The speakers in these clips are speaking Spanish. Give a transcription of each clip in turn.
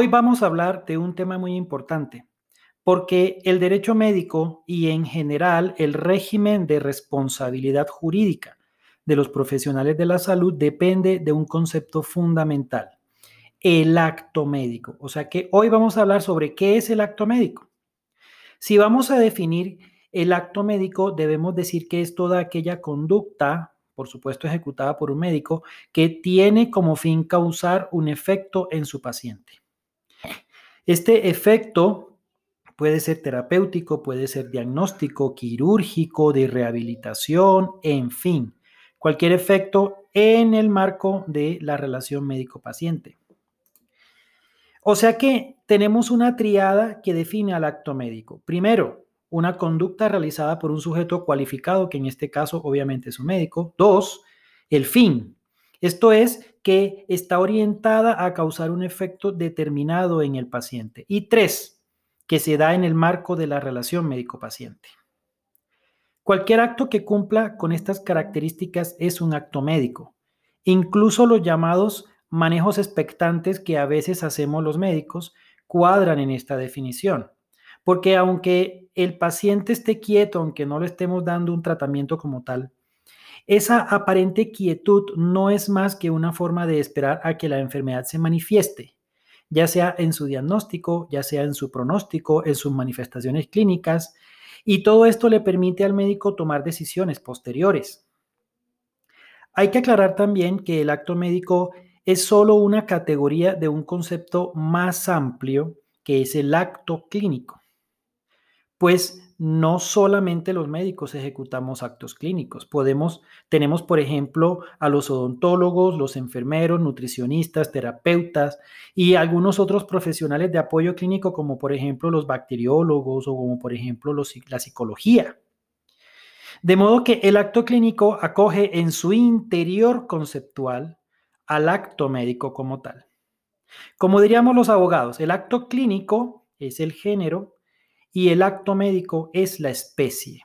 hoy vamos a hablar de un tema muy importante, porque el derecho médico y en general el régimen de responsabilidad jurídica de los profesionales de la salud depende de un concepto fundamental, el acto médico. O sea que hoy vamos a hablar sobre qué es el acto médico. Si vamos a definir el acto médico, debemos decir que es toda aquella conducta, por supuesto ejecutada por un médico, que tiene como fin causar un efecto en su paciente. Este efecto puede ser terapéutico, puede ser diagnóstico, quirúrgico, de rehabilitación, en fin, cualquier efecto en el marco de la relación médico-paciente. O sea que tenemos una triada que define al acto médico. Primero, una conducta realizada por un sujeto cualificado, que en este caso obviamente es un médico. Dos, el fin. Esto es que está orientada a causar un efecto determinado en el paciente. Y tres, que se da en el marco de la relación médico-paciente. Cualquier acto que cumpla con estas características es un acto médico. Incluso los llamados manejos expectantes que a veces hacemos los médicos cuadran en esta definición. Porque aunque el paciente esté quieto, aunque no le estemos dando un tratamiento como tal, esa aparente quietud no es más que una forma de esperar a que la enfermedad se manifieste, ya sea en su diagnóstico, ya sea en su pronóstico, en sus manifestaciones clínicas, y todo esto le permite al médico tomar decisiones posteriores. Hay que aclarar también que el acto médico es solo una categoría de un concepto más amplio que es el acto clínico. Pues no solamente los médicos ejecutamos actos clínicos. Podemos, tenemos, por ejemplo, a los odontólogos, los enfermeros, nutricionistas, terapeutas y algunos otros profesionales de apoyo clínico, como por ejemplo los bacteriólogos o como por ejemplo la psicología. De modo que el acto clínico acoge en su interior conceptual al acto médico como tal. Como diríamos los abogados, el acto clínico es el género y el acto médico es la especie.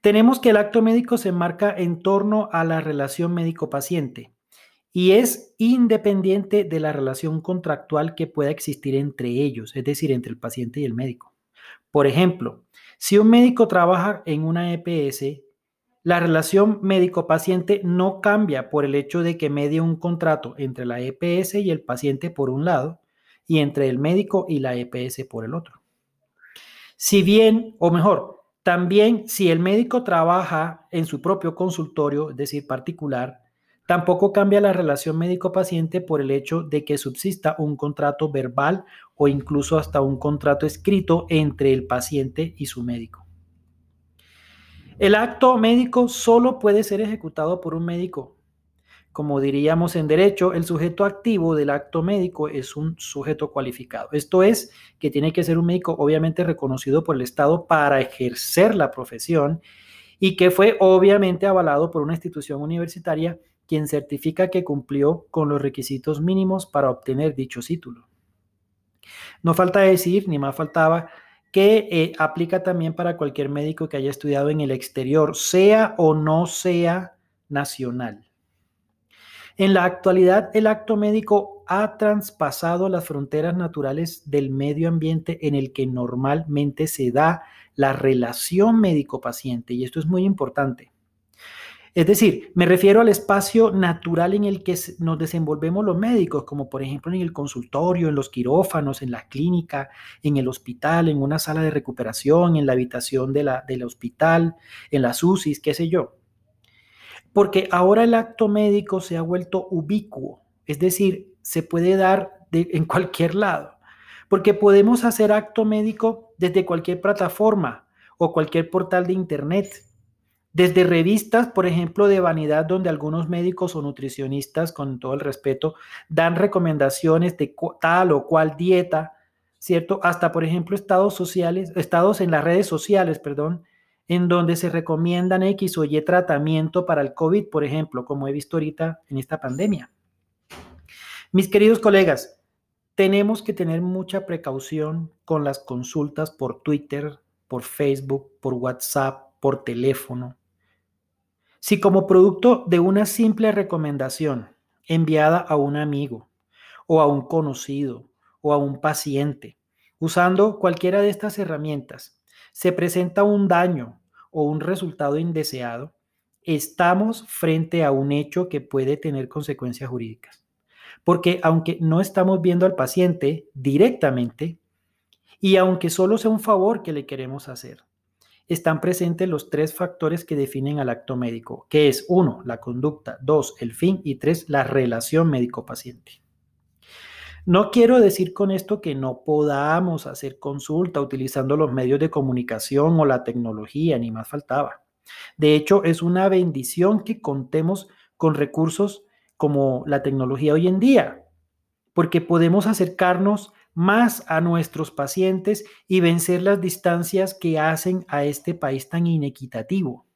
Tenemos que el acto médico se enmarca en torno a la relación médico-paciente y es independiente de la relación contractual que pueda existir entre ellos, es decir, entre el paciente y el médico. Por ejemplo, si un médico trabaja en una EPS, la relación médico-paciente no cambia por el hecho de que medie un contrato entre la EPS y el paciente por un lado y entre el médico y la EPS por el otro. Si bien, o mejor, también si el médico trabaja en su propio consultorio, es decir, particular, tampoco cambia la relación médico-paciente por el hecho de que subsista un contrato verbal o incluso hasta un contrato escrito entre el paciente y su médico. El acto médico solo puede ser ejecutado por un médico como diríamos en derecho, el sujeto activo del acto médico es un sujeto cualificado. Esto es que tiene que ser un médico obviamente reconocido por el Estado para ejercer la profesión y que fue obviamente avalado por una institución universitaria quien certifica que cumplió con los requisitos mínimos para obtener dicho título. No falta decir, ni más faltaba, que eh, aplica también para cualquier médico que haya estudiado en el exterior, sea o no sea nacional. En la actualidad, el acto médico ha traspasado las fronteras naturales del medio ambiente en el que normalmente se da la relación médico-paciente, y esto es muy importante. Es decir, me refiero al espacio natural en el que nos desenvolvemos los médicos, como por ejemplo en el consultorio, en los quirófanos, en la clínica, en el hospital, en una sala de recuperación, en la habitación de la, del hospital, en las UCIs, qué sé yo. Porque ahora el acto médico se ha vuelto ubicuo, es decir, se puede dar en cualquier lado, porque podemos hacer acto médico desde cualquier plataforma o cualquier portal de Internet. Desde revistas, por ejemplo, de vanidad, donde algunos médicos o nutricionistas, con todo el respeto, dan recomendaciones de tal o cual dieta, ¿cierto? Hasta, por ejemplo, estados sociales, estados en las redes sociales, perdón, en donde se recomiendan X o Y tratamiento para el COVID, por ejemplo, como he visto ahorita en esta pandemia. Mis queridos colegas, tenemos que tener mucha precaución con las consultas por Twitter, por Facebook, por WhatsApp, por teléfono. Si como producto de una simple recomendación enviada a un amigo o a un conocido o a un paciente. Usando cualquiera de estas herramientas, se presenta un daño o un resultado indeseado, estamos frente a un hecho que puede tener consecuencias jurídicas. Porque aunque no estamos viendo al paciente directamente, y aunque solo sea un favor que le queremos hacer, están presentes los tres factores que definen al acto médico, que es uno, la conducta, dos, el fin y tres, la relación médico-paciente. No quiero decir con esto que no podamos hacer consulta utilizando los medios de comunicación o la tecnología, ni más faltaba. De hecho, es una bendición que contemos con recursos como la tecnología hoy en día, porque podemos acercarnos más a nuestros pacientes y vencer las distancias que hacen a este país tan inequitativo.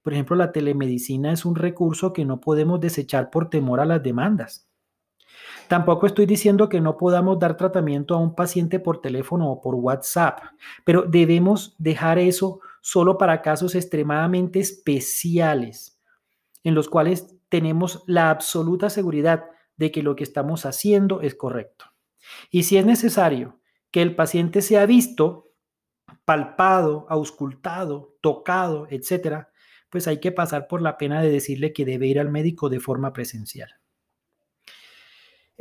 Por ejemplo, la telemedicina es un recurso que no podemos desechar por temor a las demandas. Tampoco estoy diciendo que no podamos dar tratamiento a un paciente por teléfono o por WhatsApp, pero debemos dejar eso solo para casos extremadamente especiales, en los cuales tenemos la absoluta seguridad de que lo que estamos haciendo es correcto. Y si es necesario que el paciente sea visto, palpado, auscultado, tocado, etcétera, pues hay que pasar por la pena de decirle que debe ir al médico de forma presencial.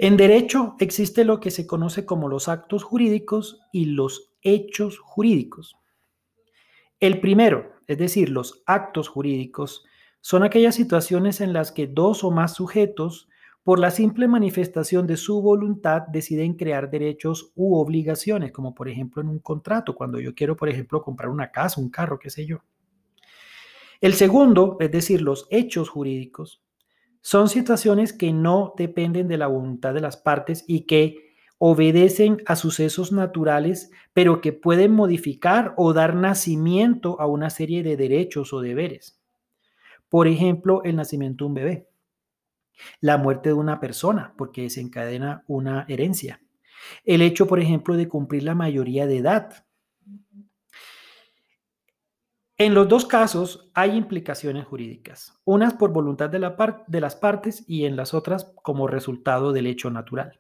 En derecho existe lo que se conoce como los actos jurídicos y los hechos jurídicos. El primero, es decir, los actos jurídicos, son aquellas situaciones en las que dos o más sujetos, por la simple manifestación de su voluntad, deciden crear derechos u obligaciones, como por ejemplo en un contrato, cuando yo quiero, por ejemplo, comprar una casa, un carro, qué sé yo. El segundo, es decir, los hechos jurídicos, son situaciones que no dependen de la voluntad de las partes y que obedecen a sucesos naturales, pero que pueden modificar o dar nacimiento a una serie de derechos o deberes. Por ejemplo, el nacimiento de un bebé, la muerte de una persona, porque desencadena una herencia, el hecho, por ejemplo, de cumplir la mayoría de edad, en los dos casos hay implicaciones jurídicas, unas por voluntad de, la de, las partes y en las otras como resultado del hecho natural.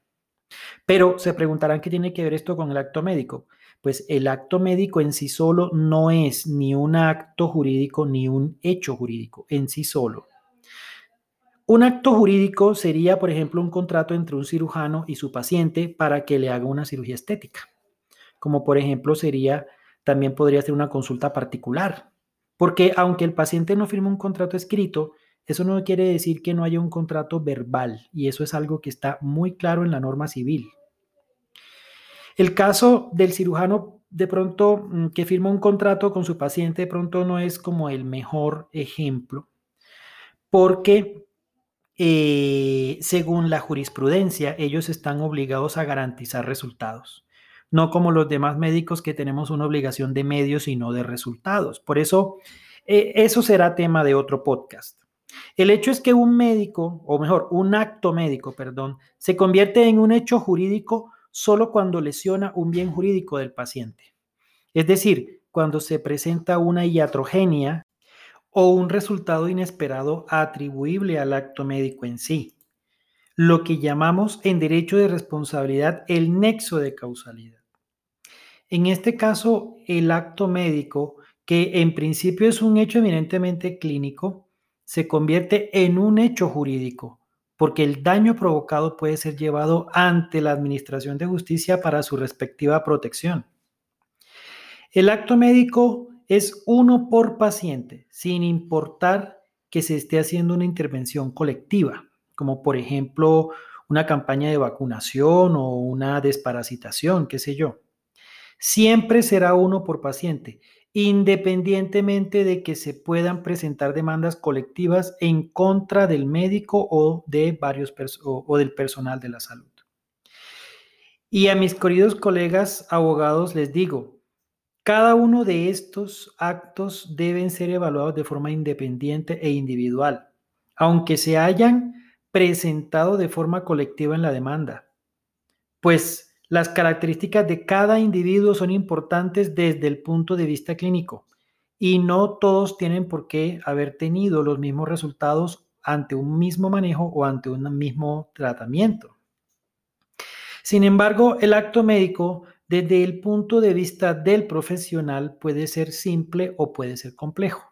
Pero se preguntarán qué tiene que ver esto con el acto médico. Pues el acto médico en sí solo no es ni un acto jurídico ni un hecho jurídico en sí solo. Un acto jurídico sería, por ejemplo, un contrato entre un cirujano y su paciente para que le haga una cirugía estética, como por ejemplo sería, también podría ser una consulta particular, porque aunque el paciente no firme un contrato escrito, eso no quiere decir que no haya un contrato verbal y eso es algo que está muy claro en la norma civil. El caso del cirujano de pronto mm, que firma un contrato con su paciente de pronto no es como el mejor ejemplo porque eh, según la jurisprudencia ellos están obligados a garantizar resultados no como los demás médicos que tenemos una obligación de medios y no de resultados. Por eso, eh, eso será tema de otro podcast. El hecho es que un médico, o mejor, un acto médico, perdón, se convierte en un hecho jurídico solo cuando lesiona un bien jurídico del paciente. Es decir, cuando se presenta una iatrogenia o un resultado inesperado atribuible al acto médico en sí, lo que llamamos en derecho de responsabilidad el nexo de causalidad. En este caso, el acto médico, que en principio es un hecho eminentemente clínico, se convierte en un hecho jurídico, porque el daño provocado puede ser llevado ante la Administración de Justicia para su respectiva protección. El acto médico es uno por paciente, sin importar que se esté haciendo una intervención colectiva, como por ejemplo una campaña de vacunación o una desparasitación, qué sé yo siempre será uno por paciente, independientemente de que se puedan presentar demandas colectivas en contra del médico o, de varios o del personal de la salud. Y a mis queridos colegas abogados les digo, cada uno de estos actos deben ser evaluados de forma independiente e individual, aunque se hayan presentado de forma colectiva en la demanda. Pues las características de cada individuo son importantes desde el punto de vista clínico y no todos tienen por qué haber tenido los mismos resultados ante un mismo manejo o ante un mismo tratamiento. Sin embargo, el acto médico desde el punto de vista del profesional puede ser simple o puede ser complejo.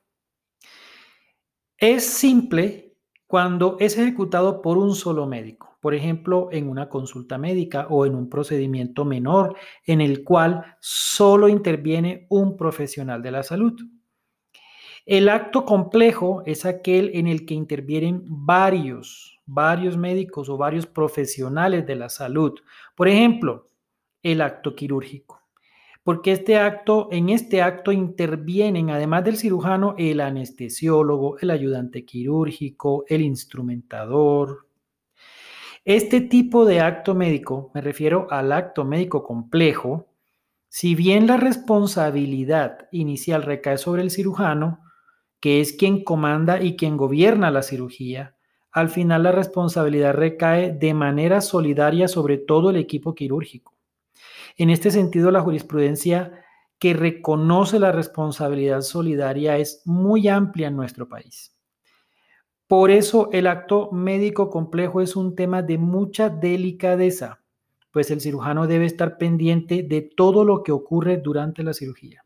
Es simple cuando es ejecutado por un solo médico, por ejemplo, en una consulta médica o en un procedimiento menor en el cual solo interviene un profesional de la salud. El acto complejo es aquel en el que intervienen varios, varios médicos o varios profesionales de la salud. Por ejemplo, el acto quirúrgico. Porque este acto, en este acto intervienen, además del cirujano, el anestesiólogo, el ayudante quirúrgico, el instrumentador. Este tipo de acto médico, me refiero al acto médico complejo, si bien la responsabilidad inicial recae sobre el cirujano, que es quien comanda y quien gobierna la cirugía, al final la responsabilidad recae de manera solidaria sobre todo el equipo quirúrgico. En este sentido, la jurisprudencia que reconoce la responsabilidad solidaria es muy amplia en nuestro país. Por eso el acto médico complejo es un tema de mucha delicadeza, pues el cirujano debe estar pendiente de todo lo que ocurre durante la cirugía.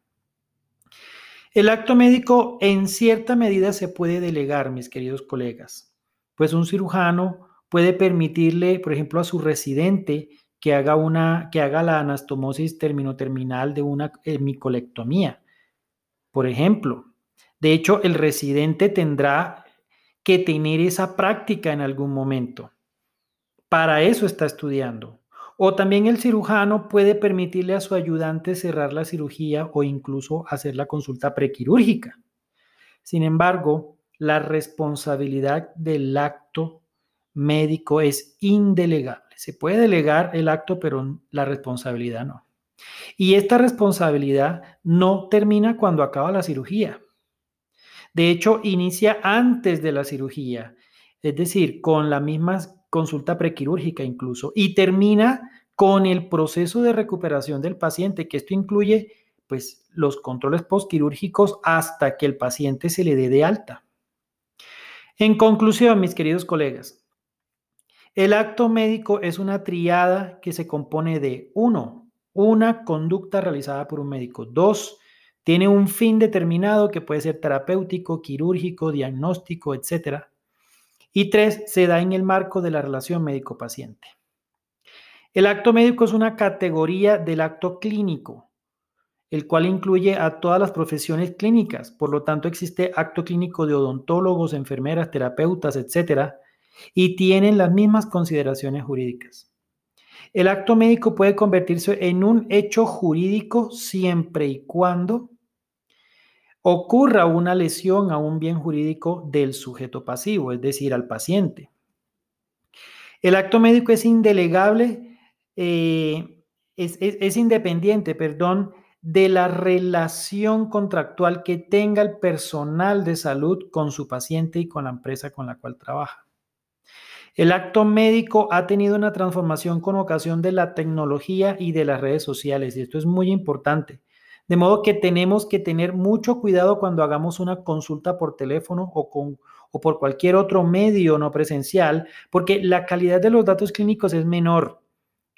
El acto médico en cierta medida se puede delegar, mis queridos colegas, pues un cirujano puede permitirle, por ejemplo, a su residente que haga, una, que haga la anastomosis terminal de una hemicolectomía. Por ejemplo, de hecho, el residente tendrá que tener esa práctica en algún momento. Para eso está estudiando. O también el cirujano puede permitirle a su ayudante cerrar la cirugía o incluso hacer la consulta prequirúrgica. Sin embargo, la responsabilidad del acto médico es indelegable. Se puede delegar el acto, pero la responsabilidad no. Y esta responsabilidad no termina cuando acaba la cirugía. De hecho, inicia antes de la cirugía, es decir, con la misma consulta prequirúrgica incluso, y termina con el proceso de recuperación del paciente, que esto incluye pues los controles postquirúrgicos hasta que el paciente se le dé de alta. En conclusión, mis queridos colegas, el acto médico es una triada que se compone de, uno, una conducta realizada por un médico. Dos, tiene un fin determinado que puede ser terapéutico, quirúrgico, diagnóstico, etc. Y tres, se da en el marco de la relación médico-paciente. El acto médico es una categoría del acto clínico, el cual incluye a todas las profesiones clínicas. Por lo tanto, existe acto clínico de odontólogos, enfermeras, terapeutas, etcétera, y tienen las mismas consideraciones jurídicas. El acto médico puede convertirse en un hecho jurídico siempre y cuando ocurra una lesión a un bien jurídico del sujeto pasivo, es decir, al paciente. El acto médico es indelegable, eh, es, es independiente, perdón, de la relación contractual que tenga el personal de salud con su paciente y con la empresa con la cual trabaja. El acto médico ha tenido una transformación con ocasión de la tecnología y de las redes sociales, y esto es muy importante. De modo que tenemos que tener mucho cuidado cuando hagamos una consulta por teléfono o, con, o por cualquier otro medio no presencial, porque la calidad de los datos clínicos es menor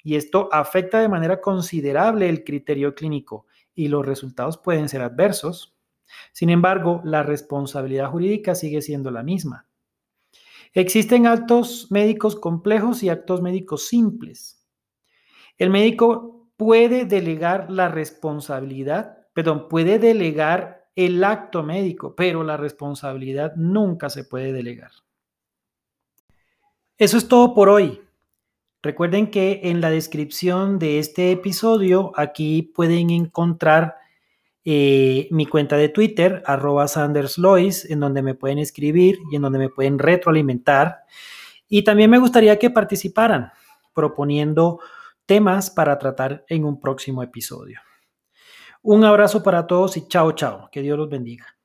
y esto afecta de manera considerable el criterio clínico y los resultados pueden ser adversos. Sin embargo, la responsabilidad jurídica sigue siendo la misma. Existen actos médicos complejos y actos médicos simples. El médico puede delegar la responsabilidad, perdón, puede delegar el acto médico, pero la responsabilidad nunca se puede delegar. Eso es todo por hoy. Recuerden que en la descripción de este episodio aquí pueden encontrar eh, mi cuenta de Twitter, arroba sanderslois, en donde me pueden escribir y en donde me pueden retroalimentar. Y también me gustaría que participaran proponiendo temas para tratar en un próximo episodio. Un abrazo para todos y chao, chao. Que Dios los bendiga.